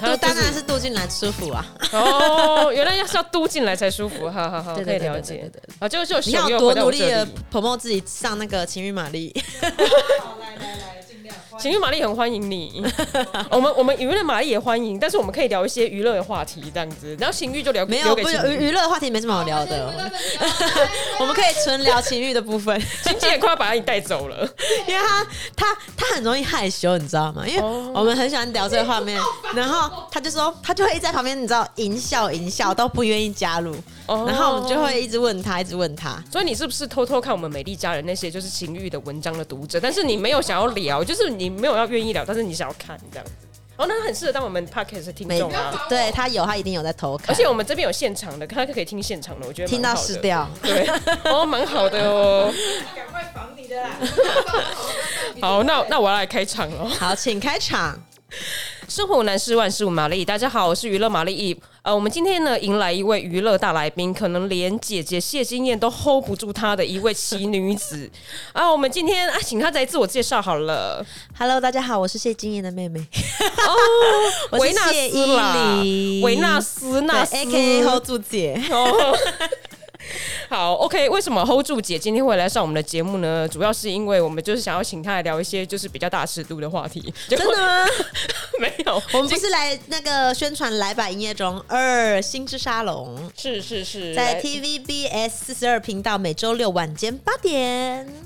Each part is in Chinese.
他、就、当然是镀进来舒服啊。哦，原来要是要镀进来才舒服，好好好，可以了解。啊，就就你要多努力的 promote 自己上那个情欲玛丽。好，来来来。情欲玛丽很欢迎你，我们我们娱乐玛丽也欢迎，但是我们可以聊一些娱乐的话题这样子，然后情欲就聊没有，不是娱娱乐的话题没什么好聊的，我们可以纯聊情欲的部分。经纪人快要把你带走了，因为他他他很容易害羞，你知道吗？因为我们很喜欢聊这个画面，然后他就说他就会一直在旁边，你知道，淫笑淫笑都不愿意加入，然后我们就会一直问他，一直问他。所以你是不是偷偷看我们美丽家人那些就是情欲的文章的读者？但是你没有想要聊，就是你。你没有要愿意聊，但是你想要看这样子哦，那很适合当我们 podcast 听众啊。对，他有，他一定有在偷看，而且我们这边有现场的，他可以听现场的，我觉得听到死掉。对，哦，蛮好的哦。赶快防你的啦！好，那那我要来开场了。好，请开场。生活难事万事五玛丽，大家好，我是娱乐玛丽。呃，我们今天呢迎来一位娱乐大来宾，可能连姐姐谢金燕都 hold 不住她的一位奇女子 啊！我们今天啊，请她来自我介绍好了。Hello，大家好，我是谢金燕的妹妹。哦，维纳斯啦，维纳斯纳斯，AKA hold 住姐。哦 好，OK，为什么 hold 住姐今天会来上我们的节目呢？主要是因为我们就是想要请她来聊一些就是比较大尺度的话题。真的吗？没有，我们不是来那个宣传来吧营业中二星之沙龙，是是是，在 TVBS 四十二频道每周六晚间八点。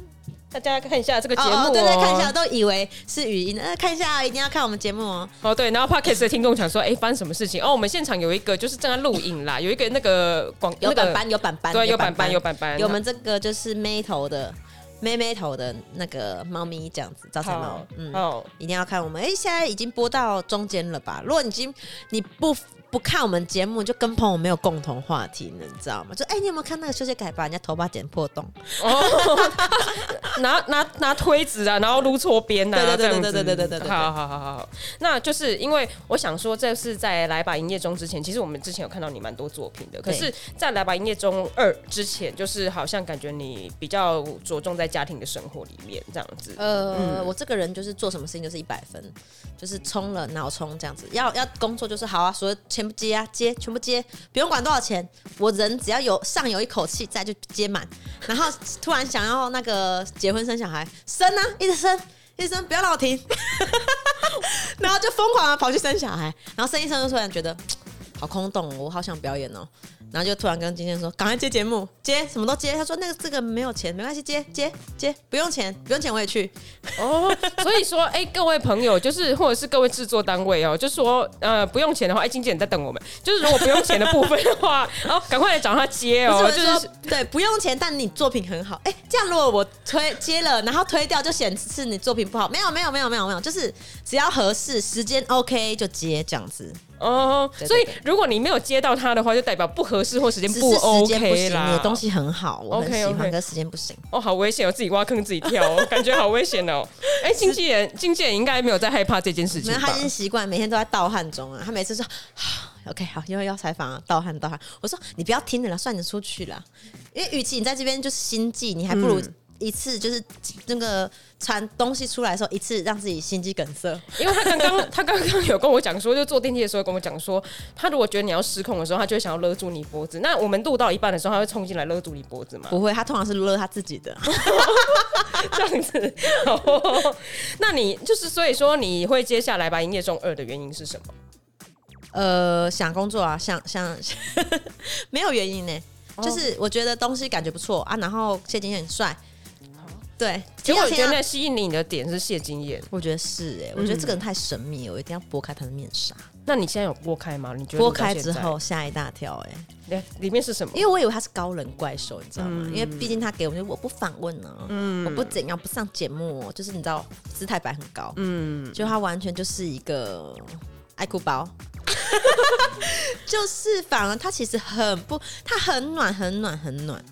大家看一下这个节目，哦，对对，看一下都以为是语音的，呃，看一下，一定要看我们节目哦。哦，对，然后 Podcast 的听众想说，哎，发生什么事情？哦，我们现场有一个就是正在录影啦，有一个那个广有板板，有板板，对，有板板，有板板，有我们这个就是妹头的妹妹头的那个猫咪这样子，招财猫，嗯，哦，一定要看我们。哎，现在已经播到中间了吧？如果你已经你不。不看我们节目，就跟朋友没有共同话题呢，你知道吗？就哎、欸，你有没有看那个修杰楷把人家头发剪破洞？哦，拿拿拿推子啊，然后撸错边啊，对对对对对对对对，好好好好好。那就是因为我想说，这是在来吧营业中之前，其实我们之前有看到你蛮多作品的。可是，在来吧营业中二之前，就是好像感觉你比较着重在家庭的生活里面这样子。呃，嗯、我这个人就是做什么事情就是一百分，就是冲了脑冲这样子。要要工作就是好啊，所以。全部接啊，接全部接，不用管多少钱，我人只要有上有一口气在就接满。然后突然想要那个结婚生小孩，生啊，一直生，一直生，不要让我停。然后就疯狂的跑去生小孩，然后生一生就突然觉得 好空洞，我好想表演哦。然后就突然跟经纪人说：“赶快接节目，接什么都接。”他说：“那个这个没有钱，没关系，接接接，不用钱，不用钱我也去。”哦，所以说，哎，各位朋友，就是或者是各位制作单位哦，就说呃不用钱的话，哎，经纪人在等我们。就是如果不用钱的部分的话，然后赶快来找他接哦。就是说，对，不用钱，但你作品很好。哎，这样如果我推接了，然后推掉，就显示你作品不好。没有，没有，没有，没有，没有，就是只要合适，时间 OK 就接这样子。哦，所以如果你没有接到他的话，就代表不合适或时间不 OK 啦。你的东西很好，我很喜欢，可时间不行。哦，好危险哦，自己挖坑自己跳，感觉好危险哦。哎，经纪人，经纪人应该没有在害怕这件事情。他已经习惯，每天都在盗汗中啊。他每次说，OK，好，因为要采访啊，盗汗盗汗。我说你不要听了，算你出去了。因为与其你在这边就是心悸，你还不如。一次就是那个传东西出来的时候，一次让自己心肌梗塞。因为他刚刚 他刚刚有跟我讲说，就坐电梯的时候跟我讲说，他如果觉得你要失控的时候，他就会想要勒住你脖子。那我们录到一半的时候，他会冲进来勒住你脖子吗？不会，他通常是勒他自己的。这样子。那你就是所以说你会接下来把营业中二的原因是什么？呃，想工作啊，想想 没有原因呢，就是我觉得东西感觉不错啊，然后谢金燕很帅。对，其实我觉得吸引你的点是谢金燕，我觉得是哎、欸，我觉得这个人太神秘了，我一定要拨开他的面纱。那你现在有拨开吗？你觉得拨开之后吓一大跳哎、欸，里面是什么？因为我以为他是高冷怪兽，你知道吗？嗯、因为毕竟他给我，我不访问呢、啊，嗯，我不怎样不上节目，就是你知道姿态摆很高，嗯，就他完全就是一个爱哭包，就是反而他其实很不，他很暖，很暖，很暖。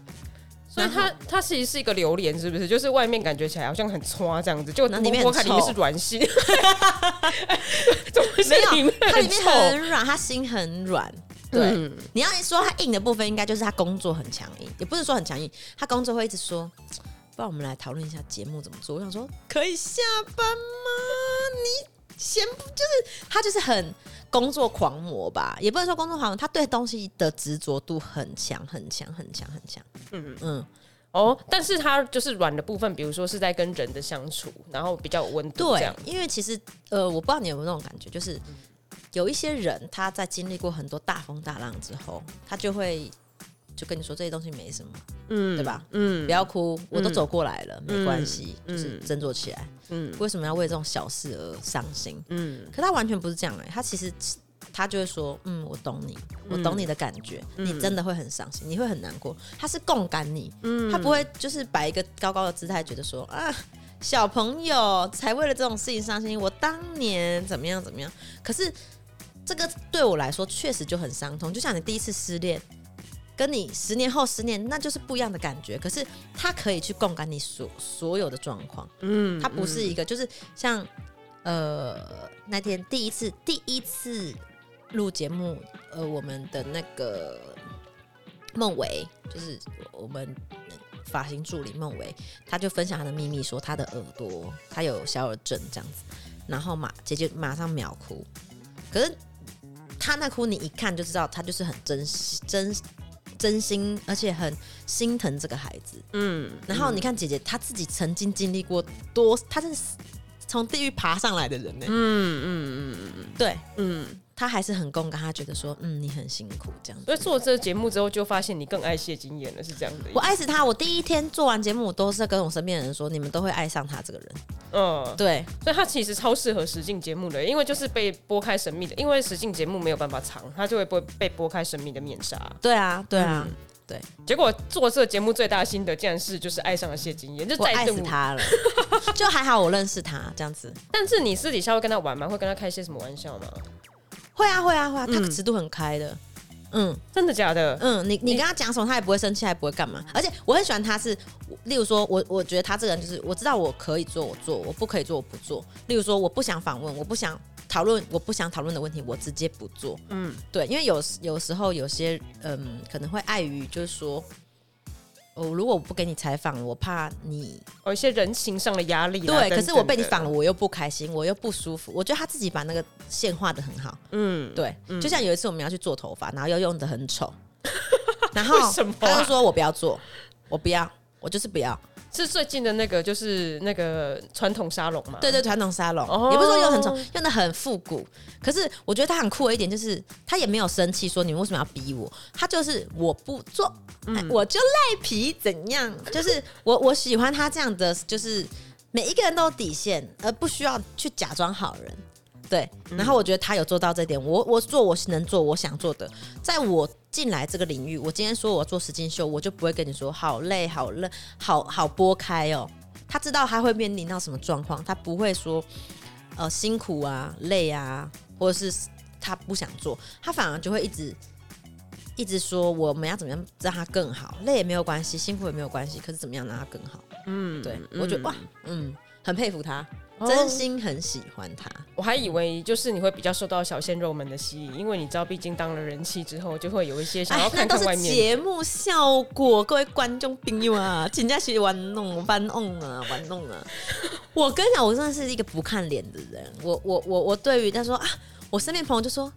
所以它它其实是一个榴莲，是不是？就是外面感觉起来好像很搓这样子，就里面剥开里面是软心。没有，它里面很软，它心很软。对，嗯、你要说它硬的部分，应该就是他工作很强硬，也不是说很强硬，他工作会一直说。不然我们来讨论一下节目怎么做。我想说，可以下班吗？你。先就是他就是很工作狂魔吧，也不能说工作狂魔，他对东西的执着度很强，很强，很强，很强。嗯嗯。哦，但是他就是软的部分，比如说是在跟人的相处，然后比较有温度。对，因为其实呃，我不知道你有没有那种感觉，就是有一些人他在经历过很多大风大浪之后，他就会就跟你说这些东西没什么，嗯，对吧？嗯，不要哭，我都走过来了，嗯、没关系，嗯、就是振作起来。嗯，为什么要为这种小事而伤心？嗯，可他完全不是这样哎、欸，他其实。他就会说：“嗯，我懂你，我懂你的感觉，嗯、你真的会很伤心，你会很难过。他是共感你，嗯、他不会就是摆一个高高的姿态，觉得说啊，小朋友才为了这种事情伤心。我当年怎么样怎么样？可是这个对我来说确实就很伤痛。就像你第一次失恋，跟你十年后十年，那就是不一样的感觉。可是他可以去共感你所所有的状况，嗯，他不是一个，就是像呃那天第一次第一次。”录节目，呃，我们的那个孟伟，就是我们发型助理孟伟，他就分享他的秘密，说他的耳朵他有小耳症这样子，然后马姐姐马上秒哭，可是他那哭你一看就知道，他就是很真真真心，而且很心疼这个孩子，嗯，然后你看姐姐她自己曾经经历过多，她真是从地狱爬上来的人呢，嗯嗯嗯嗯，对，嗯。他还是很共感，他觉得说，嗯，你很辛苦这样子。所以做了这个节目之后，就发现你更爱谢金燕了，是这样的。我爱死他，我第一天做完节目，我都是跟我身边的人说，你们都会爱上他这个人。嗯，对。所以他其实超适合实境节目的，因为就是被拨开神秘的，因为实境节目没有办法藏，他就会被被拨开神秘的面纱。对啊，对啊，嗯、对。结果做这个节目最大的心得，竟然是就是爱上了谢金燕，就再爱死他了。就还好我认识他这样子。但是你私底下会跟他玩吗？会跟他开些什么玩笑吗？会啊会啊会啊，他尺度很开的，嗯，真的假的？嗯，你你跟他讲什么，他也不会生气，还不会干嘛。而且我很喜欢他是，例如说我我觉得他这个人就是，我知道我可以做我做，我不可以做我不做。例如说我不想访问，我不想讨论，我不想讨论的问题，我直接不做。嗯，对，因为有有时候有些嗯可能会碍于就是说。哦，如果我不给你采访，我怕你有一些人情上的压力。对，等等，可是我被你访了，我又不开心，我又不舒服。我觉得他自己把那个线画的很好。嗯，对。嗯、就像有一次我们要去做头发，然后又用的很丑，然后他就说我不要做，我不要，我就是不要。是最近的那个，就是那个传统沙龙嘛？对对，传统沙龙，哦、也不是说用很丑，用的很复古。可是我觉得他很酷的一点就是，他也没有生气，说你们为什么要逼我？他就是我不做，嗯、我就赖皮，怎样？就是我我喜欢他这样的，就是每一个人都有底线，而不需要去假装好人。对，然后我觉得他有做到这点。我我做我能做我想做的，在我进来这个领域，我今天说我做实境秀，我就不会跟你说好累好累好好拨开哦。他知道他会面临到什么状况，他不会说呃辛苦啊累啊，或者是他不想做，他反而就会一直一直说我们要怎么样让他更好，累也没有关系，辛苦也没有关系，可是怎么样让他更好？嗯，对，我觉得哇，嗯，很佩服他。真心很喜欢他，我还以为就是你会比较受到小鲜肉们的吸引，因为你知道，毕竟当了人气之后，就会有一些想要看看外面。节目效果，各位观众朋友啊，请假去玩弄、玩弄啊、玩弄啊！我跟你讲，我真的是一个不看脸的人。我、我、我、我对于他说啊，我身边朋友就说，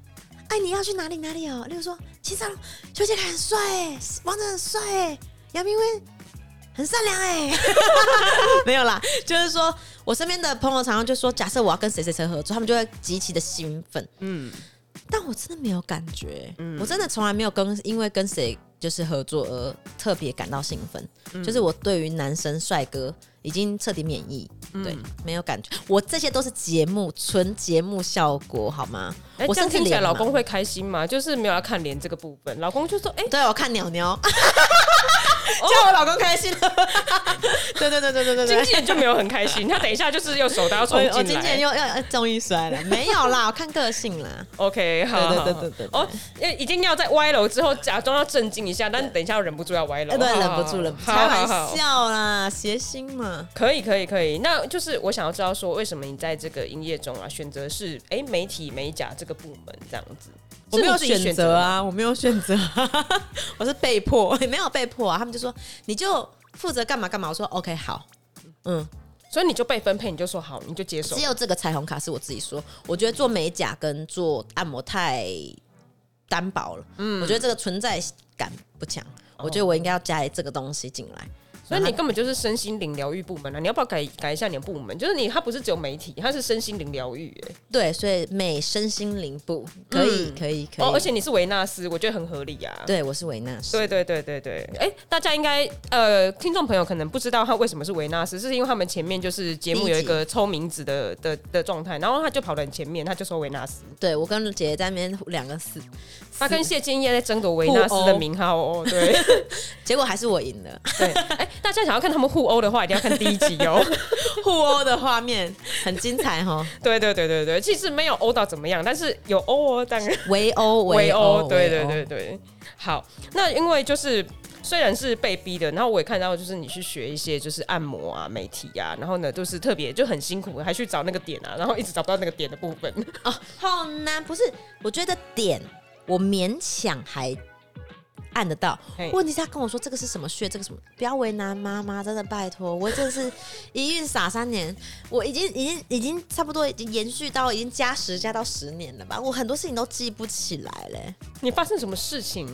哎，你要去哪里哪里哦？例如说，秦少龙、邱杰凯很帅哎，王者很帅哎，杨明威很善良哎，没有啦，就是说。我身边的朋友常常就说，假设我要跟谁谁谁合作，他们就会极其的兴奋。嗯，但我真的没有感觉，嗯、我真的从来没有跟因为跟谁就是合作而特别感到兴奋。嗯、就是我对于男生帅哥已经彻底免疫，嗯、对，没有感觉。我这些都是节目，纯节目效果，好吗？哎、我这样听起来老公会开心吗？就是没有要看脸这个部分，老公就说：“哎、欸，对我看鸟鸟。”叫我老公开心了，对对对对对对，经纪人就没有很开心，他等一下就是用手刀冲 进来，我经纪人又要终于摔了，没有啦，我看 个性啦。OK，好，对对对对对，哦，已经要在歪楼之后假装要镇静一下，但等一下又忍不住要歪楼，对，忍不住了，开玩笑啦，谐星嘛，可以可以可以，那就是我想要知道说，为什么你在这个营业中啊，选择是哎媒体美甲这个部门这样子。我没有选择啊，我没有选择，我是被迫，也没有被迫啊。他们就说你就负责干嘛干嘛，我说 OK 好，嗯，所以你就被分配，你就说好，你就接受只。有这个彩虹卡是我自己说，我觉得做美甲跟做按摩太单薄了。嗯，我觉得这个存在感不强，我觉得我应该要加这个东西进来。所以你根本就是身心灵疗愈部门啊！你要不要改改一下你的部门？就是你，它不是只有媒体，它是身心灵疗愈。哎，对，所以美身心灵部可以，嗯、可以，可以。哦，而且你是维纳斯，我觉得很合理啊。对，我是维纳斯。对，对，对，对，对。哎、欸，大家应该呃，听众朋友可能不知道他为什么是维纳斯，是因为他们前面就是节目有一个抽名字的的的状态，然后他就跑得很前面，他就说维纳斯。对，我跟姐姐在那边两个死。他跟谢金燕在争夺维纳斯的名号哦，对，结果还是我赢了。对，哎、欸，大家想要看他们互殴的话，一定要看第一集哦。互殴的画面很精彩 哈。对对对对对，其实没有殴到怎么样，但是有殴哦，当然围殴 围殴，对对对对。好，那因为就是虽然是被逼的，然后我也看到就是你去学一些就是按摩啊、美体啊，然后呢就是特别就很辛苦，还去找那个点啊，然后一直找不到那个点的部分哦，好难。不是，我觉得点。我勉强还按得到，问题是他跟我说这个是什么穴，这个什么，不要为难妈妈，真的拜托，我真的是 一孕傻三年，我已经已经已经差不多已经延续到已经加十加到十年了吧，我很多事情都记不起来嘞。你发生什么事情？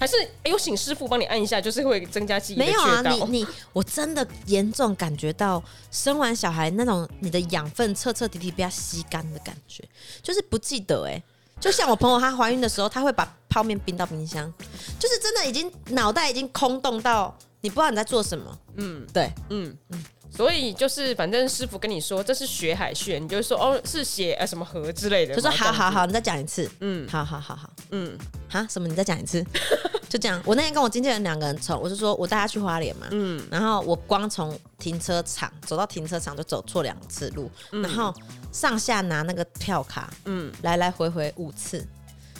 还是有请师傅帮你按一下，就是会增加记忆？没有啊，你你我真的严重感觉到生完小孩那种你的养分彻彻底底被他吸干的感觉，就是不记得哎、欸。就像我朋友，她怀孕的时候，她会把泡面冰到冰箱，就是真的已经脑袋已经空洞到你不知道你在做什么。嗯，对，嗯。嗯，所以就是反正师傅跟你说这是血海穴，你就说哦是血呃什么河之类的，就说好好好，你再讲一次。嗯，好好好好，嗯，哈？什么？你再讲一次，就这样。我那天跟我经纪人两个人从，我就说我带他去花莲嘛，嗯，然后我光从停车场走到停车场就走错两次路，然后。上下拿那个票卡，嗯，来来回回五次，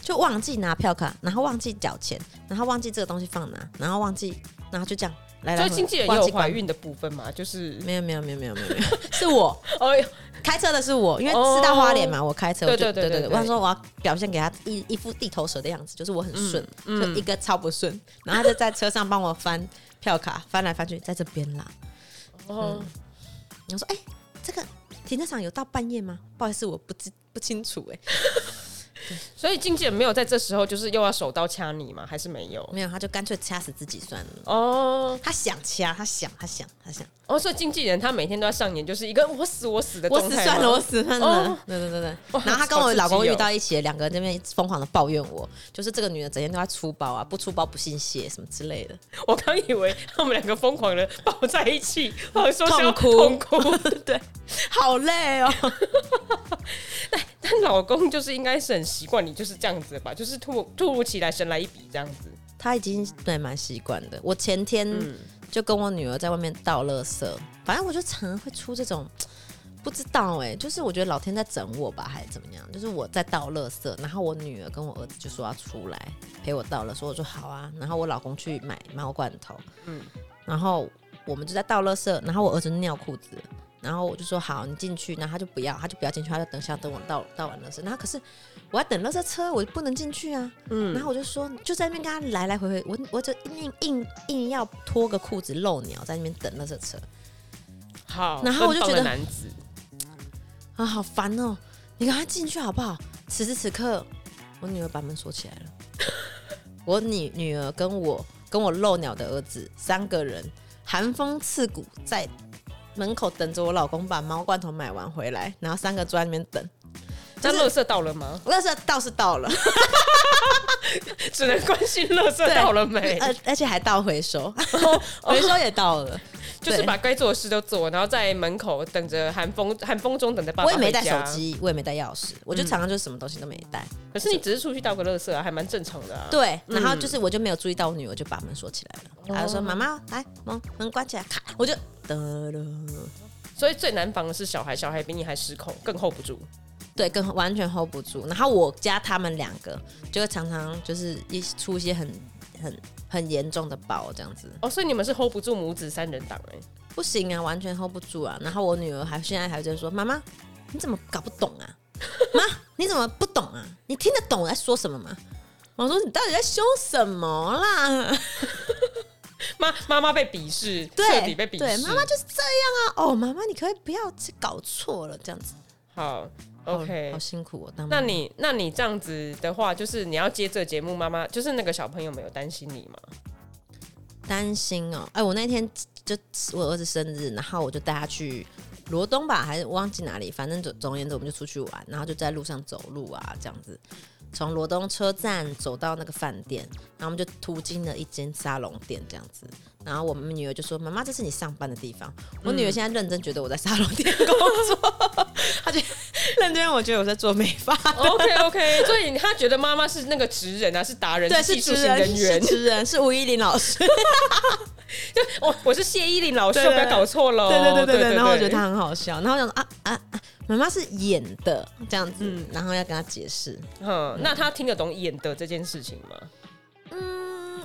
就忘记拿票卡，然后忘记缴钱，然后忘记这个东西放哪，然后忘记，然后就这样来。所以经纪人也有怀孕的部分嘛？就是没有没有没有没有没有没有，是我哦，开车的是我，因为是到花莲嘛，我开车，对对对对对，我想说我要表现给他一一副地头蛇的样子，就是我很顺，就一个超不顺，然后他就在车上帮我翻票卡，翻来翻去，在这边啦。哦，我说哎，这个。停车场有到半夜吗？不好意思，我不知不清楚哎、欸。所以经纪人没有在这时候就是又要手刀掐你吗？还是没有？没有，他就干脆掐死自己算了。哦，他想掐，他想，他想，他想。哦，所以经纪人他每天都要上演，就是一个我死我死的状态。我死算了，我死算了。哦、对对对对。然后他跟我老公遇到一起，两个人在那边疯狂的抱怨我，就是这个女的整天都在出包啊，不出包不信邪什么之类的。我刚以为他们两个疯狂的抱在一起，好说痛哭痛哭，对，好累哦。但但老公就是应该是很习惯你就是这样子的吧，就是突突如其来神来一笔这样子。他已经对蛮习惯的。我前天。嗯就跟我女儿在外面倒垃圾，反正我就常常会出这种 不知道哎、欸，就是我觉得老天在整我吧，还是怎么样？就是我在倒垃圾，然后我女儿跟我儿子就说要出来陪我倒了，说我说好啊，然后我老公去买猫罐头，嗯，然后我们就在倒垃圾，然后我儿子尿裤子。然后我就说好，你进去，然后他就不要，他就不要进去，他就等下等我到到完垃圾。然后可是我要等垃圾车，我就不能进去啊。嗯。然后我就说，就在那边跟他来来回回，我我就硬硬硬要脱个裤子露鸟，在那边等垃圾车。好。然后我就觉得男子啊，好烦哦！你赶快进去好不好？此时此刻，我女儿把门锁起来了。我女女儿跟我跟我露鸟的儿子三个人，寒风刺骨在。门口等着我老公把猫罐头买完回来，然后三个坐在那边等。那垃圾到了吗？垃圾倒是到了，只能关心垃圾到了没？而而且还倒回收，回收也到了，就是把该做的事都做，然后在门口等着寒风，寒风中等着爸爸。我也没带手机，我也没带钥匙，我就常常就是什么东西都没带。可是你只是出去倒个垃圾啊，还蛮正常的啊。对，然后就是我就没有注意到我女儿就把门锁起来了，她就说：“妈妈，来门门关起来。”咔，我就得了。所以最难防的是小孩，小孩比你还失控，更 hold 不住。对，更完全 hold 不住。然后我家他们两个就会常常就是一出一些很很很严重的包这样子。哦，所以你们是 hold 不住母子三人档哎？不行啊，完全 hold 不住啊。然后我女儿还现在还在说：“妈妈，你怎么搞不懂啊？妈，你怎么不懂啊？你听得懂我在说什么吗？”我说：“你到底在凶什么啦？”妈妈妈被鄙视，彻底被鄙视。对，妈妈就是这样啊。哦，妈妈，你可以不要搞错了，这样子。好，OK，好，好辛苦哦。当那你那你这样子的话，就是你要接这节目，妈妈就是那个小朋友没有担心你吗？担心哦。哎，我那天就我儿子生日，然后我就带他去罗东吧，还是忘记哪里，反正总总而言之，我们就出去玩，然后就在路上走路啊，这样子。从罗东车站走到那个饭店，然后我们就途经了一间沙龙店，这样子。然后我们女儿就说：“妈妈，这是你上班的地方。”我女儿现在认真觉得我在沙龙店工作，她觉得认真，我觉得我在做美发。OK OK，所以她觉得妈妈是那个职人啊，是达人，对，是技术人员，是职人，是吴依林老师。就我我是谢依林老师，不要搞错了。对对对对对。然后我觉得她很好笑，然后我想说啊啊啊。妈妈是演的这样子，嗯、然后要跟他解释。嗯，那他听得懂演的这件事情吗？嗯，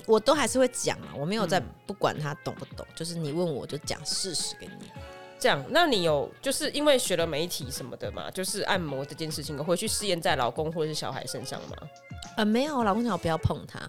我都还是会讲啊，我没有在不管他懂不懂，嗯、就是你问我就讲事实给你。这样，那你有就是因为学了媒体什么的嘛，就是按摩这件事情，会去试验在老公或者是小孩身上吗？呃，没有，我老公讲我不要碰他，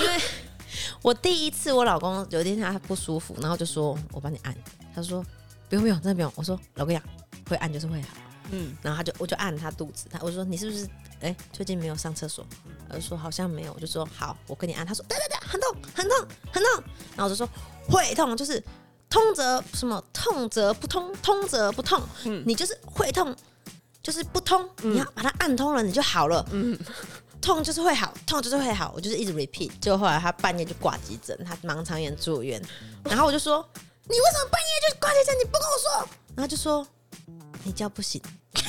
因为 我第一次我老公有一天他不舒服，然后就说我帮你按，他说不用不用，真的不用。我说老公呀，会按就是会好。嗯，然后他就我就按他肚子，他我说你是不是哎、欸、最近没有上厕所？他就说好像没有，我就说好，我跟你按。他说对对对，很痛很痛很痛。然后我就说会痛，就是通则什么痛则不通，通则不痛。嗯，你就是会痛，就是不通，嗯、你要把它按通了，你就好了。嗯，痛就是会好，痛就是会好。我就是一直 repeat，结果后来他半夜就挂急诊，他盲肠炎住院。然后我就说你为什么半夜就挂急诊？你不跟我说？然后就说。你叫不行，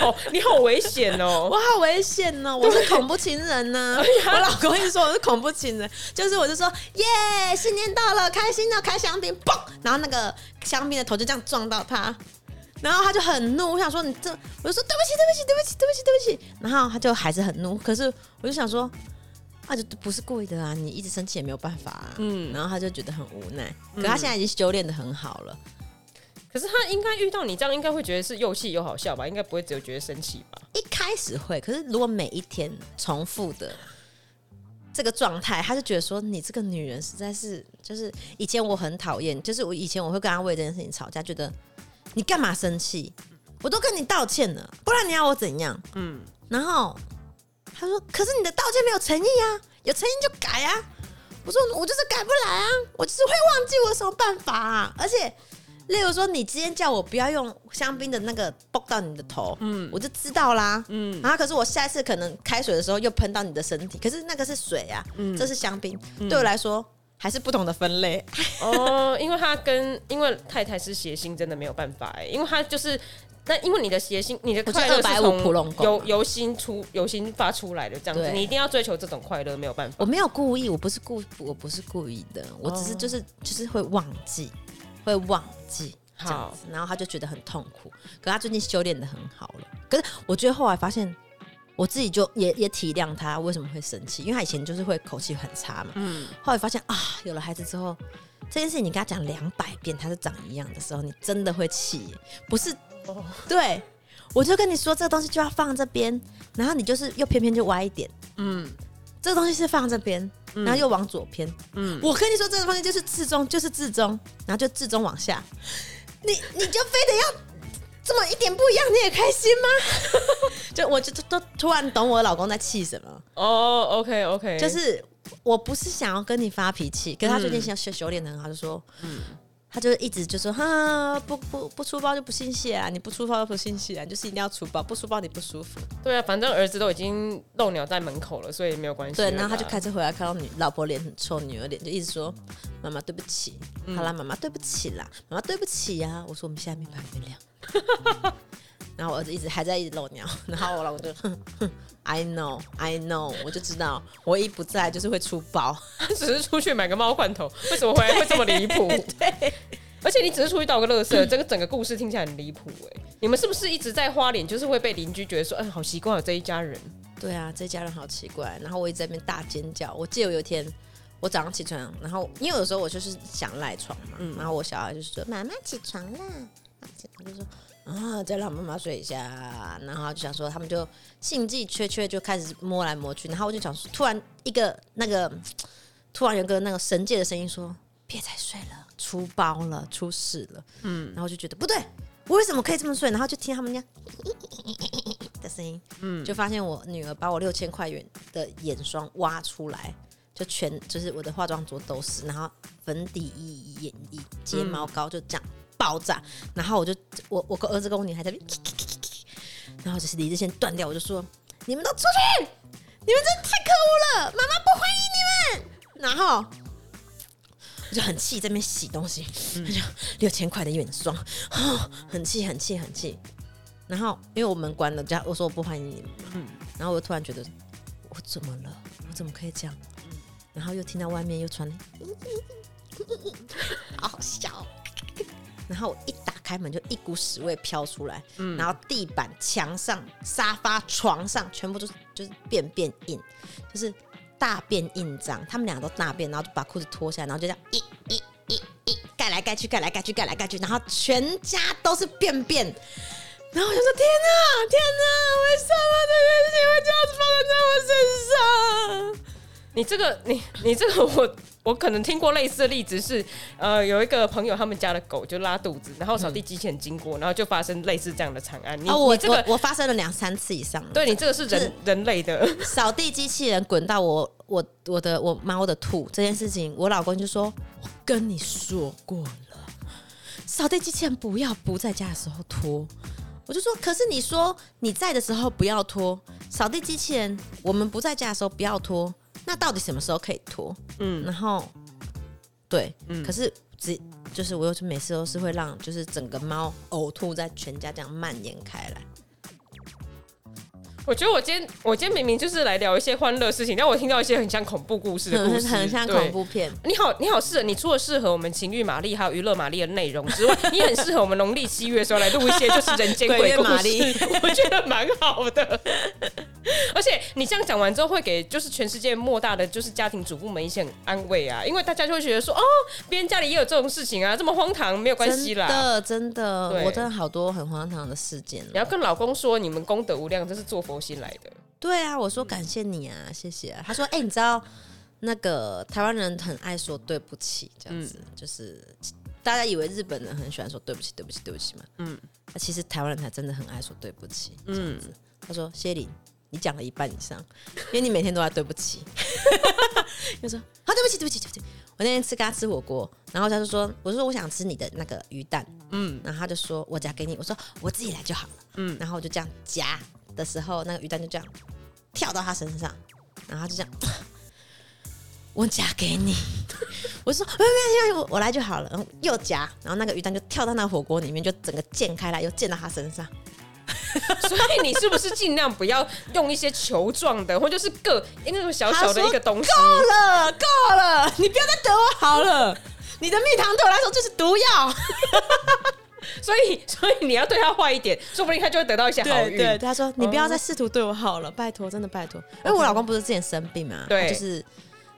哦，你好危险哦，我好危险哦，我是恐怖情人呢、啊。我老公一说我是恐怖情人，就是我就说耶，新年到了，开心的开香槟，嘣，然后那个香槟的头就这样撞到他，然后他就很怒，我想说你这，我就说对不起对不起对不起对不起。对不起，然后他就还是很怒，可是我就想说啊，就不是故意的啊，你一直生气也没有办法啊，嗯，然后他就觉得很无奈，可他现在已经修炼的很好了。可是他应该遇到你这样，应该会觉得是又气又好笑吧？应该不会只有觉得生气吧？一开始会，可是如果每一天重复的这个状态，他就觉得说你这个女人实在是，就是以前我很讨厌，就是我以前我会跟他为这件事情吵架，觉得你干嘛生气？我都跟你道歉了，不然你要我怎样？嗯，然后他说，可是你的道歉没有诚意啊，有诚意就改啊。我说我就是改不来啊，我就是会忘记，我有什么办法啊？而且。例如说，你今天叫我不要用香槟的那个泼到你的头，嗯，我就知道啦，嗯，然后可是我下一次可能开水的时候又喷到你的身体，可是那个是水啊，嗯，这是香槟，嗯，对我来说还是不同的分类。哦，因为它跟因为太太是谐星，真的没有办法哎，因为他就是，但因为你的谐星，你的快乐是从由由心出由心发出来的这样子，你一定要追求这种快乐，没有办法。我没有故意，我不是故我不是故意的，我只是就是就是会忘记。会忘记这样子，好然后他就觉得很痛苦。可他最近修炼的很好了。可是我觉得后来发现，我自己就也也体谅他为什么会生气，因为他以前就是会口气很差嘛。嗯。后来发现啊，有了孩子之后，这件事情你跟他讲两百遍，他是长一样的时候，你真的会气。不是，哦、对，我就跟你说这个东西就要放这边，然后你就是又偏偏就歪一点。嗯。这个东西是放这边。然后又往左偏，嗯，我跟你说，这个方向就是至中，就是至中，然后就至中往下，你你就非得要这么一点不一样，你也开心吗？就我就都突然懂我老公在气什么。哦，OK OK，就是我不是想要跟你发脾气，可是他最近想修修炼的很好，就说，嗯。他就一直就说哈，不不不出包就不信邪啊！你不出包就不信邪啊！就是一定要出包，不出包你不舒服。对啊，反正儿子都已经漏鸟在门口了，所以没有关系。对，然后他就开车回来，看到女老婆脸很臭，女儿脸就一直说：“妈妈对不起。嗯”好啦，妈妈对不起啦，妈妈对不起呀、啊！我说我们现在没办法原谅。然后我儿子一直还在一直露尿，然后我老公就哼哼，I know I know，我就知道我一不在就是会出包，只是出去买个猫罐头，为什么回来会这么离谱？对，而且你只是出去倒个垃圾，这个整个故事听起来很离谱哎！你们是不是一直在花脸，就是会被邻居觉得说，嗯，好奇怪、哦这一家人？对啊，这一家人好奇怪。然后我一直在那边大尖叫。我记得有一天我早上起床，然后因为有时候我就是想赖床嘛，嗯、然后我小孩就是说妈妈起床了，我就说。啊，再让妈妈睡一下，然后就想说，他们就兴致缺缺就开始摸来摸去，然后我就想说，突然一个那个突然有个那个神界的声音说：“别再睡了，出包了，出事了。”嗯，然后就觉得不对，我为什么可以这么睡？然后就听他们家的声音，嗯，就发现我女儿把我六千块元的眼霜挖出来，就全就是我的化妆桌都是，然后粉底液、眼液、睫毛膏就这样爆炸，然后我就我我跟儿子跟我女儿还在，然后就是理智线断掉，我就说：“你们都出去！你们真太可恶了，妈妈不欢迎你们。”然后我就很气，在那边洗东西，就六千块的眼霜，很气，很气，很气。然后因为我们关了家，我说我不欢迎你们。然后我突然觉得我怎么了？我怎么可以这样？然后又听到外面又传，好好笑。然后我一打开门，就一股屎味飘出来。嗯、然后地板、墙上、沙发、床上，全部都是就是便便印，就是。大便印章，他们两个都大便，然后就把裤子脱下来，然后就这样一、一、一、一盖来盖去，盖来盖去，盖来盖去，然后全家都是便便。然后我就说：天哪，天哪，为什么这件事情会这样子发生在我身上？你这个，你你这个我。我可能听过类似的例子是，呃，有一个朋友他们家的狗就拉肚子，然后扫地机器人经过，然后就发生类似这样的惨案。你、哦、我这个我，我发生了两三次以上。对你这个是人是人类的扫地机器人滚到我我我的我猫的吐这件事情，我老公就说：“我跟你说过了，扫地机器人不要不在家的时候拖。”我就说：“可是你说你在的时候不要拖，扫地机器人我们不在家的时候不要拖。”那到底什么时候可以脱？嗯，然后对，嗯，可是只就是我又是每次都是会让就是整个猫呕吐在全家这样蔓延开来。我觉得我今天我今天明明就是来聊一些欢乐事情，但我听到一些很像恐怖故事的故事，很像恐怖片。你好，你好，适合你除了适合我们情欲玛丽还有娱乐玛丽的内容之外，你很适合我们农历七月的时候来录一些就是人间鬼故事，我觉得蛮好的。而且你这样讲完之后，会给就是全世界莫大的就是家庭主妇们一些安慰啊，因为大家就会觉得说，哦，别人家里也有这种事情啊，这么荒唐没有关系啦。真的，真的，我真的好多很荒唐的事件。你要跟老公说，你们功德无量，这是做佛心来的。对啊，我说感谢你啊，谢谢啊。他说，哎、欸，你知道那个台湾人很爱说对不起，这样子，嗯、就是大家以为日本人很喜欢说对不起，对不起，对不起嘛。嗯，那其实台湾人才真的很爱说对不起，这样子。嗯、他说，谢林。你讲了一半以上，因为你每天都在对不起。就说好，对不起，对不起，对不起。我那天吃跟他吃火锅，然后他就说，我就说我想吃你的那个鱼蛋，嗯，然后他就说我夹给你，我说我自己来就好了，嗯，然后我就这样夹的时候，那个鱼蛋就这样跳到他身上，然后他就这样，我夹给你，我说没有没有，我我来就好了，然后又夹，然后那个鱼蛋就跳到那个火锅里面，就整个溅开来，又溅到他身上。所以你是不是尽量不要用一些球状的，或就是个那种小小的一个东西？够了，够了，你不要再等我好了。你的蜜糖对我来说就是毒药。所以，所以你要对他坏一点，说不定他就会得到一些好运。对，他说你不要再试图对我好了，拜托，真的拜托。因为我老公不是之前生病嘛，对，就是。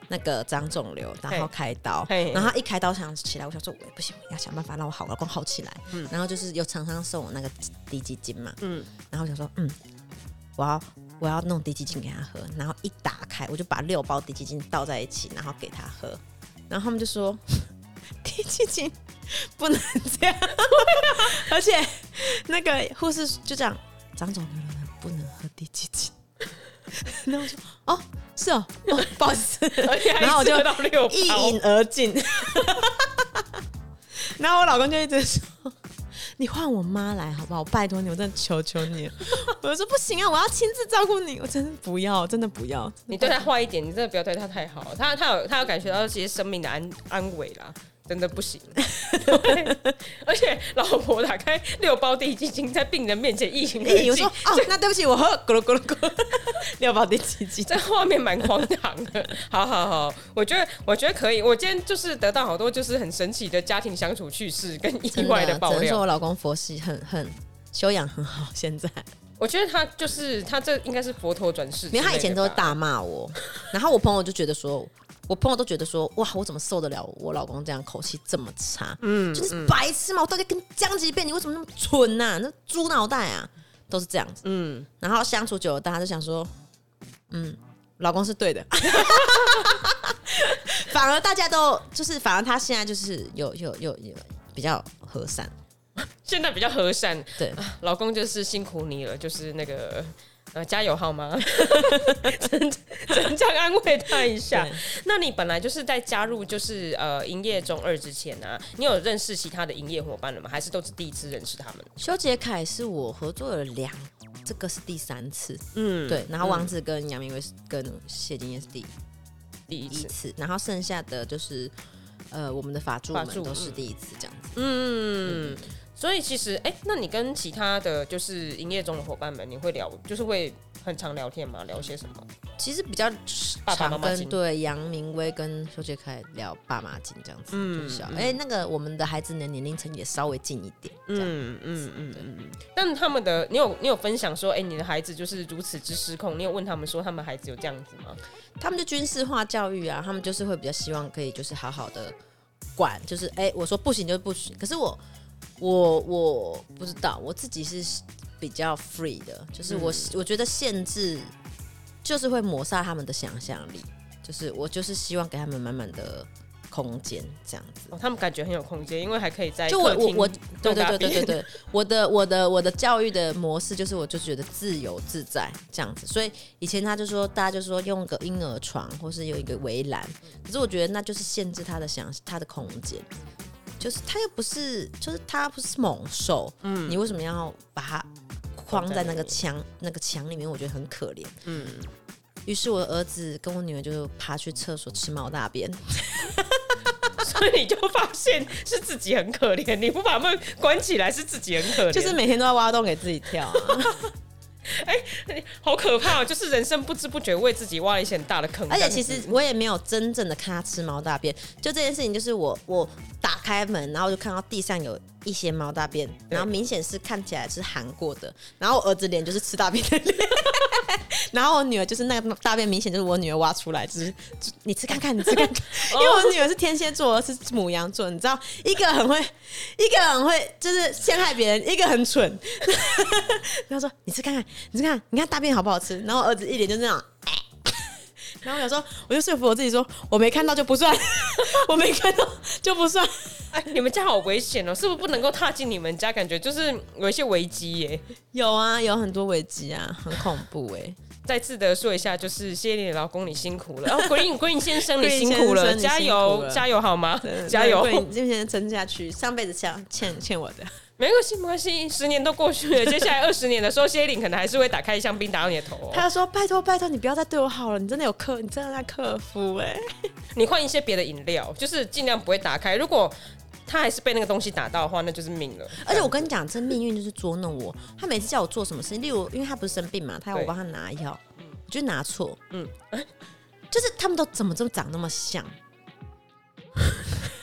那个长肿瘤，然后开刀，然后一开刀想起来，我想说，我不行，我要想办法让我好，老公好起来。嗯，然后就是有厂商送我那个滴鸡精嘛，嗯，然后我想说，嗯，我要我要弄滴鸡精给他喝，然后一打开，我就把六包滴鸡精倒在一起，然后给他喝，然后他们就说，滴鸡精不能这样，而且那个护士就这样，长肿瘤的人不能喝滴鸡精。然后我说哦，是哦，哦不好意思，然后我就一饮而尽。然后我老公就一直说：“你换我妈来好不好？我拜托你，我真的求求你。”我就说：“不行啊，我要亲自照顾你，我真的不要，真的不要。你对他坏一点，你真的不要对他太好。他他有他有感觉到这些生命的安安危啦。”真的不行，而且老婆打开六包地基金，在病人面前一饮而尽。我说哦，那对不起，我喝咕噜咕噜咕噜，六包地基金，这画面蛮荒唐的。好好好，我觉得我觉得可以。我今天就是得到好多就是很神奇的家庭相处趣事跟意外的爆料。只能说我老公佛系，很很修养很好。现在我觉得他就是他这应该是佛陀转世，因为他以前都会大骂我，然后我朋友就觉得说。我朋友都觉得说，哇，我怎么受得了我老公这样口气这么差？嗯，就是白痴嘛！我到底跟你讲几遍，你为什么那么蠢呐？那猪脑袋啊，都是这样子。嗯，然后相处久了，大家就想说，嗯，老公是对的，反而大家都就是，反而他现在就是有有有有比较和善，现在比较和善。对，老公就是辛苦你了，就是那个呃加油好吗？真真这样安慰他一下。那你本来就是在加入就是呃营业中二之前啊，你有认识其他的营业伙伴了吗？还是都是第一次认识他们？修杰楷是我合作了两，这个是第三次，嗯，对。然后王子跟杨明威跟谢金燕是第第一次，然后剩下的就是呃我们的法助们都是第一次这样子，嗯。嗯所以其实，哎、欸，那你跟其他的就是营业中的伙伴们，你会聊，就是会很常聊天吗？聊些什么？其实比较爸爸妈妈对杨明威跟修杰楷聊爸妈经这样子，嗯，哎、欸，那个我们的孩子的年龄层也稍微近一点，嗯嗯嗯嗯。但他们的，你有你有分享说，哎、欸，你的孩子就是如此之失控，你有问他们说，他们孩子有这样子吗？他们就军事化教育啊，他们就是会比较希望可以就是好好的管，就是哎、欸，我说不行就不行，可是我。我我不知道，我自己是比较 free 的，就是我、嗯、我觉得限制就是会抹杀他们的想象力，就是我就是希望给他们满满的空间这样子、哦，他们感觉很有空间，因为还可以在就我我我对对对对对对，我的我的我的教育的模式就是我就觉得自由自在这样子，所以以前他就说大家就说用个婴儿床或是有一个围栏，可是我觉得那就是限制他的想他的空间。就是他又不是，就是他不是猛兽，嗯，你为什么要把它框在那个墙那个墙里面？我觉得很可怜，嗯。于是我的儿子跟我女儿就爬去厕所吃猫大便，所以你就发现是自己很可怜，你不把门关起来是自己很可怜，就是每天都要挖洞给自己跳啊。哎、欸，好可怕哦！就是人生不知不觉为自己挖了一些很大的坑。而且其实我也没有真正的看他吃猫大便，就这件事情，就是我我打开门，然后就看到地上有一些猫大便，然后明显是看起来是含过的，然后我儿子脸就是吃大便的脸。然后我女儿就是那个大便，明显就是我女儿挖出来，就是你吃看看，你吃看看。因为我女儿是天蝎座，是母羊座，你知道，一个很会，一个很会，就是陷害别人，一个很蠢。然后说你吃看看，你吃看，你看大便好不好吃？然后我儿子一脸就这样。然后我想说，我就说服我自己说，我没看到就不算，我没看到就不算。哎，你们家好危险哦，是不是不能够踏进你们家？感觉就是有一些危机耶。有啊，有很多危机啊，很恐怖哎。再次的说一下，就是谢谢你老公，你辛苦了。哦，Green Green 先生，你辛苦了，加油加油好吗？加油，Green 今天撑下去，上辈子欠欠欠我的。没关系，没关系，十年都过去了，接下来二十年的时候，谢玲可能还是会打开香槟打到你的头、哦。他说：“拜托，拜托，你不要再对我好了，你真的有克，你真的在克服哎。你换一些别的饮料，就是尽量不会打开。如果他还是被那个东西打到的话，那就是命了。而且我跟你讲，这命运就是捉弄我。他每次叫我做什么事情，例如因为他不是生病嘛，他要我帮他拿药，我就拿错。嗯，就是他们都怎么这么长那么像？”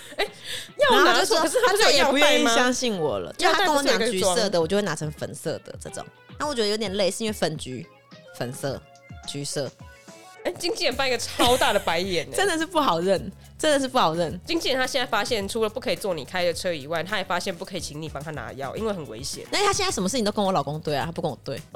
然后就说，可是他再也不愿意相信我了。就他跟我讲橘色的，我就会拿成粉色的这种。那我觉得有点累，是因为粉橘、粉色、橘色。哎、欸，经纪人翻一个超大的白眼，真的是不好认，真的是不好认。经纪人他现在发现，除了不可以坐你开的车以外，他也发现不可以请你帮他拿药，因为很危险。那他现在什么事情都跟我老公对啊，他不跟我对。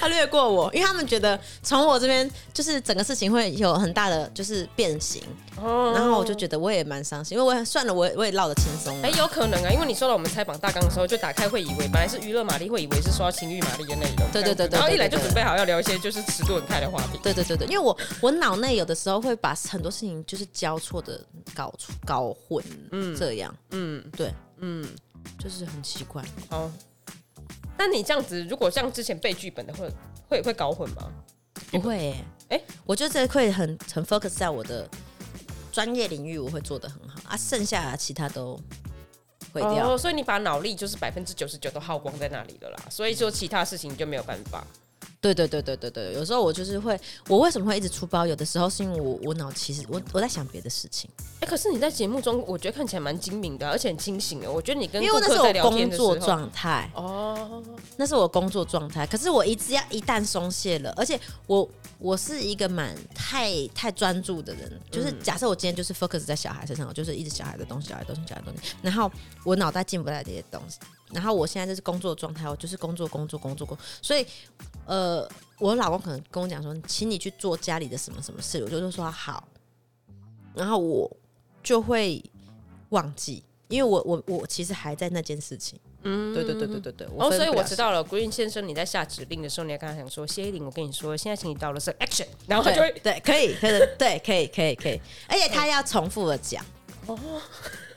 他略过我，因为他们觉得从我这边就是整个事情会有很大的就是变形，哦、然后我就觉得我也蛮伤心，因为我也算了，我也我也落得轻松。哎、欸，有可能啊，因为你说了我们采访大纲的时候，就打开会以为本来是娱乐玛丽，会以为是说情欲玛丽的内容，对对对对，然后一来就准备好要聊一些就是尺度很开的话题，对对对对，因为我我脑内有的时候会把很多事情就是交错的搞搞混，嗯，这样，嗯，对，嗯，就是很奇怪，好。那你这样子，如果像之前背剧本的会，会会会搞混吗？不会、欸，哎、欸，我觉得这会很很 focus 在我的专业领域，我会做的很好啊，剩下其他都毁掉。哦，所以你把脑力就是百分之九十九都耗光在那里了啦，所以说其他事情就没有办法。对对对对对对，有时候我就是会，我为什么会一直出包？有的时候是因为我我脑其实我我在想别的事情。哎、欸，可是你在节目中，我觉得看起来蛮精明的，而且很清醒的。我觉得你跟因为那是我工作状态哦，那是我工作状态。可是我一直要一旦松懈了，而且我我是一个蛮太太专注的人，就是假设我今天就是 focus 在小孩身上，我就是一直小孩的东西，小孩的东西，小孩的东西，然后我脑袋进不来这些东西，然后我现在就是工作状态，我就是工作工作工作工作，所以呃，我老公可能跟我讲说，请你去做家里的什么什么事，我就说好，然后我就会忘记，因为我我我其实还在那件事情。嗯，对对对对对对。哦，所以我知道了，Green 先生，你在下指令的时候，你要跟他讲说：“谢依霖，我跟你说，现在请你到了是 action。”然后他就会对，可以，可以，对，可以，可以，可以。而且他要重复的讲哦，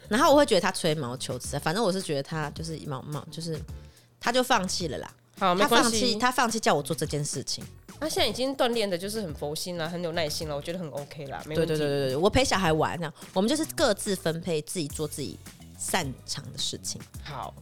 然后我会觉得他吹毛求疵，反正我是觉得他就是毛毛，就是他就放弃了啦。好，他放弃，他放弃叫我做这件事情。他现在已经锻炼的就是很佛心了，很有耐心了，我觉得很 OK 啦。没问题。对对对对对，我陪小孩玩这样，我们就是各自分配自己做自己擅长的事情。好。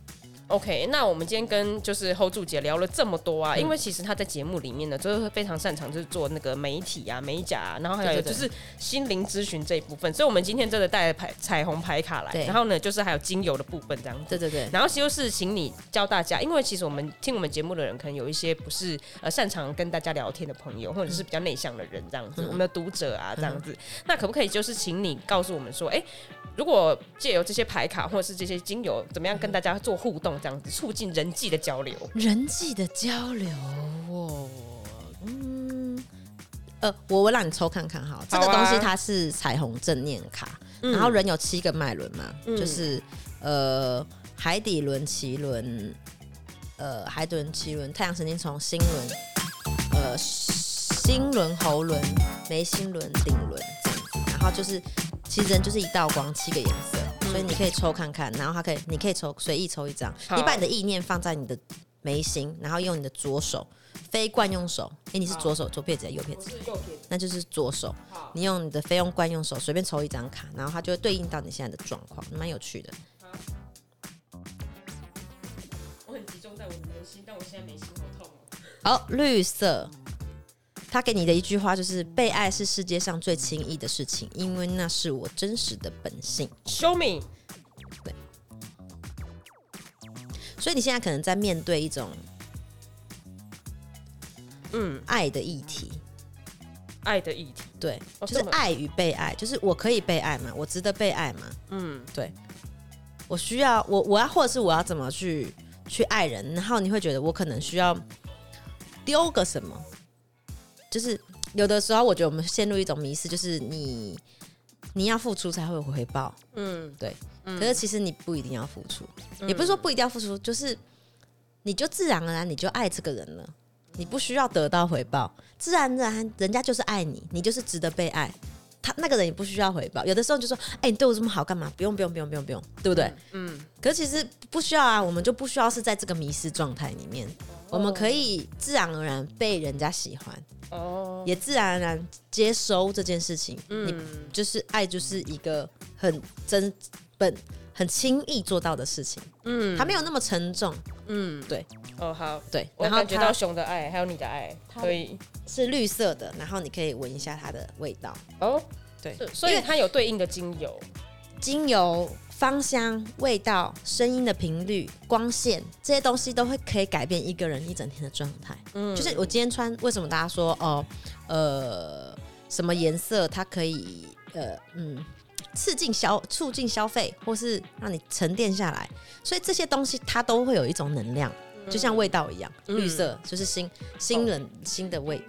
OK，那我们今天跟就是 Hold 住姐聊了这么多啊，嗯、因为其实她在节目里面呢，就是非常擅长就是做那个媒体啊、美甲啊，然后还有就是心灵咨询这一部分，所以我们今天真的带了牌彩虹牌卡来，然后呢就是还有精油的部分这样子，对对对，然后就是请你教大家，因为其实我们听我们节目的人可能有一些不是呃擅长跟大家聊天的朋友，或者是比较内向的人这样子，嗯、我们的读者啊这样子，嗯、那可不可以就是请你告诉我们说，哎、欸，如果借由这些牌卡或者是这些精油，怎么样跟大家做互动，这样子促进人。际的交流，人际的交流，哦嗯，呃，我我让你抽看看哈，这个东西它是彩虹正念卡，嗯、然后人有七个脉轮嘛，嗯、就是呃海底轮、脐轮，呃海底轮、脐轮、太阳神经丛、心轮，呃心轮、喉轮、眉心轮、顶轮这样子，然后就是其实人就是一道光，七个颜色。所以你可以抽看看，然后它可以，你可以抽随意抽一张。你把你的意念放在你的眉心，然后用你的左手，非惯用手。哎，你是左手，左撇子还是右撇子？右撇子。那就是左手。你用你的非用惯用手随便抽一张卡，然后它就会对应到你现在的状况，蛮有趣的。我很集中在我的眉心，但我现在眉心好痛哦。好，绿色。他给你的一句话就是：“被爱是世界上最轻易的事情，因为那是我真实的本性。” Show me。对。所以你现在可能在面对一种，嗯，爱的议题。爱的议题，对，就是爱与被爱，就是我可以被爱吗？我值得被爱吗？嗯，对。我需要我我要或者是我要怎么去去爱人？然后你会觉得我可能需要丢个什么？就是有的时候，我觉得我们陷入一种迷失，就是你你要付出才会有回报。嗯，对。嗯、可是其实你不一定要付出，嗯、也不是说不一定要付出，就是你就自然而然你就爱这个人了，你不需要得到回报，自然而然人家就是爱你，你就是值得被爱。他那个人也不需要回报，有的时候就说：“哎、欸，你对我这么好，干嘛？不用，不用，不用，不用，不用，对不对？”嗯。可是其实不需要啊，我们就不需要是在这个迷失状态里面，哦、我们可以自然而然被人家喜欢，哦，也自然而然接收这件事情。嗯。你就是爱，就是一个很真本、很轻易做到的事情。嗯。它没有那么沉重。嗯，对。哦，好。对。然后感觉到熊的爱，还有你的爱，可以。是绿色的，然后你可以闻一下它的味道哦。对，所以它有对应的精油、精油芳香、味道、声音的频率、光线这些东西都会可以改变一个人一整天的状态。嗯，就是我今天穿，为什么大家说哦，呃，什么颜色它可以呃嗯刺激消促进消费，或是让你沉淀下来？所以这些东西它都会有一种能量，就像味道一样，嗯、绿色就是新新人新的味。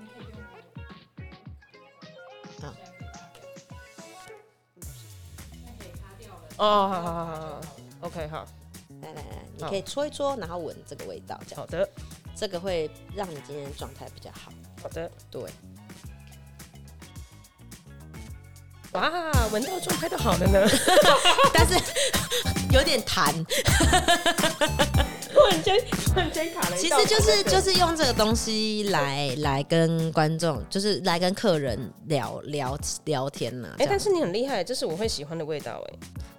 哦，好好好好好，OK，好，来来来，你可以搓一搓，然后闻这个味道，这样。好的，这个会让你今天状态比较好。好的，对。哇，闻到状态都好了呢，但是有点痰。突然间，突然间卡了。其实就是就是用这个东西来来跟观众，就是来跟客人聊聊聊天呐。哎，但是你很厉害，这是我会喜欢的味道，哎。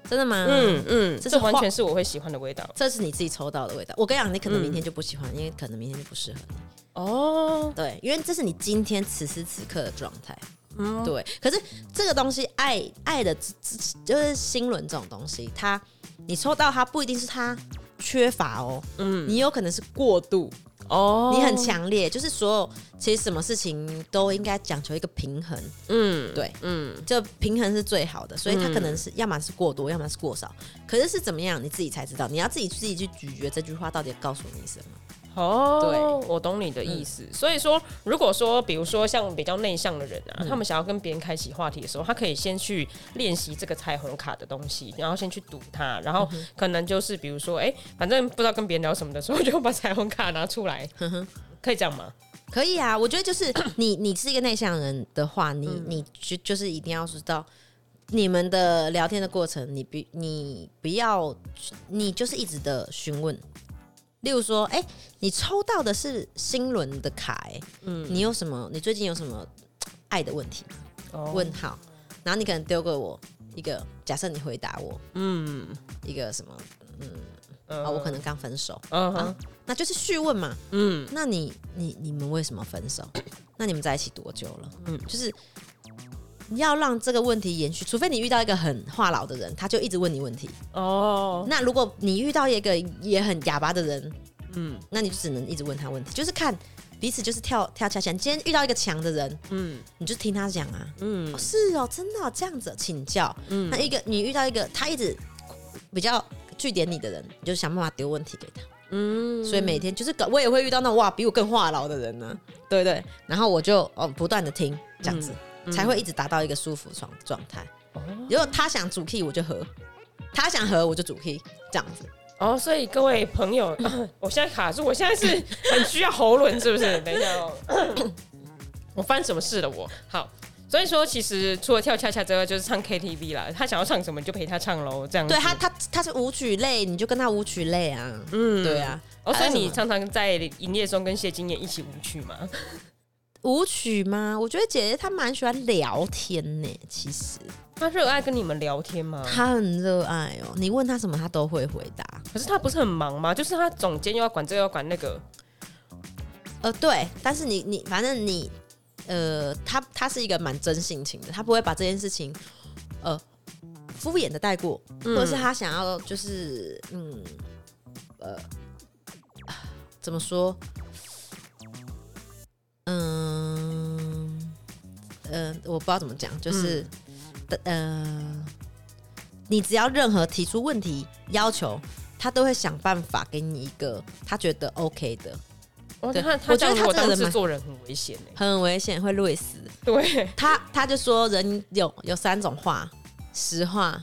真的吗？嗯嗯，这是完全是我会喜欢的味道。这是你自己抽到的味道。我跟你讲，你可能明天就不喜欢，因为可能明天就不适合你。哦，对，因为这是你今天此时此刻的状态。嗯，对。可是这个东西，爱爱的，就是心轮这种东西，它你抽到它不一定是它缺乏哦。嗯，你有可能是过度。哦，你很强烈，就是所有其实什么事情都应该讲求一个平衡，嗯，对，嗯，就平衡是最好的，所以它可能是要么是过多，要么是过少，可是是怎么样你自己才知道，你要自己自己去咀嚼这句话到底告诉你什么。哦，对我懂你的意思。所以说，如果说比如说像比较内向的人啊，嗯。他们想要跟别人开启话题的时候，他可以先去练习这个彩虹卡的东西，然后先去读它，然后可能就是比如说，哎、反正不知道跟别人聊什么的时候，就把彩虹卡拿出来，可以这样吗？可以啊，我觉得就是你，你是一个内向人的话，你你就就是一定要知道你们的聊天的过程，你不你不要，你就是一直的询问。例如说，哎、你抽到的是新轮的卡、哎，嗯，你有什么？你最近有什么爱的问题？哦问号，然后你可能丢给我一个，假设你回答我，嗯一个什么？嗯啊、我可能刚分手，嗯那就是续问嘛。嗯那你你你们为什么分手？那你们在一起多久了？嗯，就是要让这个问题延续，除非你遇到一个很话痨的人，他就一直问你问题。哦，那如果你遇到一个也很哑巴的人，嗯那你就只能一直问他问题，就是看彼此就是跳跳恰恰。你今天遇到一个强的人，嗯你就听他讲啊。嗯哦，是哦，真的哦、这样子请教。嗯那一个你遇到一个他一直比较据点你的人，你就想办法丢问题给他。嗯，所以每天就是搞我也会遇到那种哇比我更话痨的人呢、对不对？然后我就哦不断的听这样子，才会一直达到一个舒服状状态。如果他想主 key 我就和，他想和我就主 key 这样子。哦，所以各位朋友，我现在卡住，我现在是很需要喉咙，是不是？等一下哦，我翻什么事了我？好，所以说其实除了跳恰恰之外，就是唱 KTV 啦。他想要唱什么，你就陪他唱喽，这样子。对他他他是舞曲类，你就跟他舞曲类啊。嗯对啊。哦，所以你常常在营业中跟谢金燕一起舞曲吗？舞曲吗？我觉得姐姐她蛮喜欢聊天呢。其实她热爱跟你们聊天吗？她很热爱哦，你问她什么她都会回答。可是他不是很忙吗？就是他总监又要管这个，要管那个。呃，对，但是你你反正你呃，他他是一个蛮真性情的，他不会把这件事情呃敷衍的带过，或者是他想要就是嗯呃怎么说？嗯呃，我不知道怎么讲，就是的、呃，你只要任何提出问题要求，他都会想办法给你一个他觉得 OK 的。我觉得他这个人蛮制作人很危险呢。很危险，会累死。对，他他就说，人有有三种话：实话、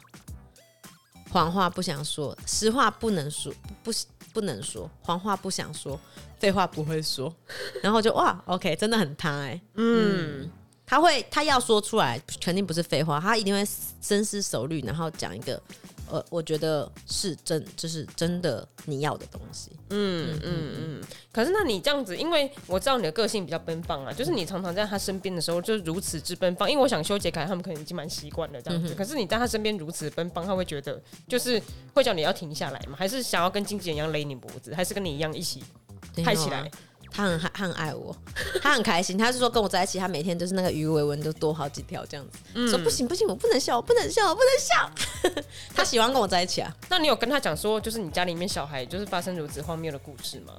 谎话不想说，实话不能说，不不能说，谎话不想说，废话不会说。然后就哇，OK，真的很他哎、欸，嗯，他会他要说出来，肯定不是废话，他一定会深思熟虑，然后讲一个。呃，我觉得是真，就是真的你要的东西。嗯嗯嗯。可是那你这样子，因为我知道你的个性比较奔放啊，就是你常常在他身边的时候就是如此之奔放。因为我想修杰楷他们可能已经蛮习惯了这样子，可是你在他身边如此奔放，他会觉得就是会叫你要停下来吗？还是想要跟经纪人一样勒你脖子？还是跟你一样一起嗨起来？他很他很爱我，他很开心。他是说跟我在一起，他每天就是那个鱼尾纹都多好几条这样子。嗯、说不行不行，我不能笑，我不能笑，我不能笑。他喜欢跟我在一起啊。那你有跟他讲说，就是你家里面小孩就是发生如此荒谬的故事吗？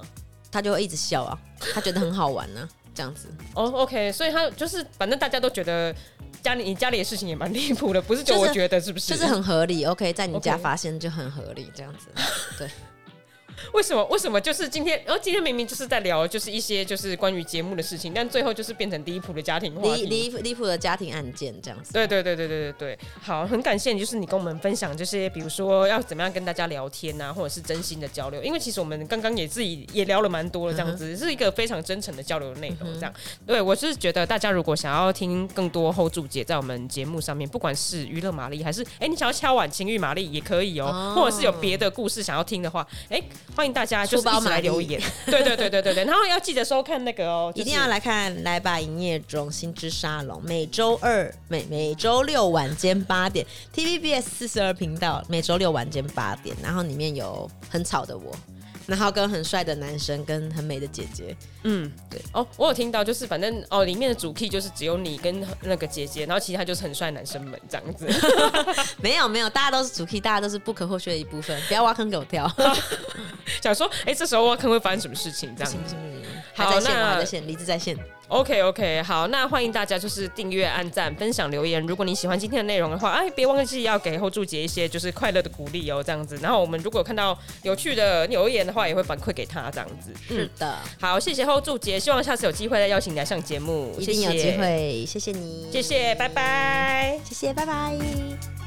他就会一直笑啊，他觉得很好玩呢、啊，这样子。哦、oh,，OK，所以他就是反正大家都觉得家里你家里的事情也蛮离谱的，不是就我觉得是不是？就是很合理。OK，在你家发现就很合理，这样子。对。为什么？为什么？就是今天，然、哦、后今天明明就是在聊，就是一些就是关于节目的事情，但最后就是变成离谱的家庭话题，离离离谱的家庭案件这样子。对对对对对对对，好，很感谢你，就是你跟我们分享这些，比如说要怎么样跟大家聊天啊，或者是真心的交流。因为其实我们刚刚也自己也聊了蛮多的，这样子、嗯、是一个非常真诚的交流的内容。这样，嗯、对我是觉得大家如果想要听更多 hold 住姐在我们节目上面，不管是娱乐玛丽，还是哎你想要敲碗情欲玛丽也可以哦，哦或者是有别的故事想要听的话，哎欢迎大家就是一起来留言。对对对对对对，然后要记得收看那个哦，就是、一定要来看来吧营业中心之沙龙，每周二每每周六晚间八点，TVBS 四十二频道，每周六晚间八点，然后里面有很吵的我，然后跟很帅的男生，跟很美的姐姐。嗯，对。哦，我有听到，就是反正哦，里面的主 key 就是只有你跟那个姐姐，然后其他就是很帅男生们这样子。没有没有，大家都是主 key，大家都是不可或缺的一部分，不要挖坑给我跳。想说，哎、欸，这时候挖坑会发生什么事情？这样子。不行不行不行，好，还在线，那还在线，理智在线。OK OK，好，那欢迎大家就是订阅、按赞、分享、留言。如果你喜欢今天的内容的话，哎，别忘记要给 hold 住姐一些就是快乐的鼓励哦，这样子。然后我们如果看到有趣的留言的话，也会反馈给他这样子。是的，好，谢谢 hold 住姐，希望下次有机会再邀请你来上节目。一定有机会，谢谢你，谢谢，拜拜，谢谢，拜拜。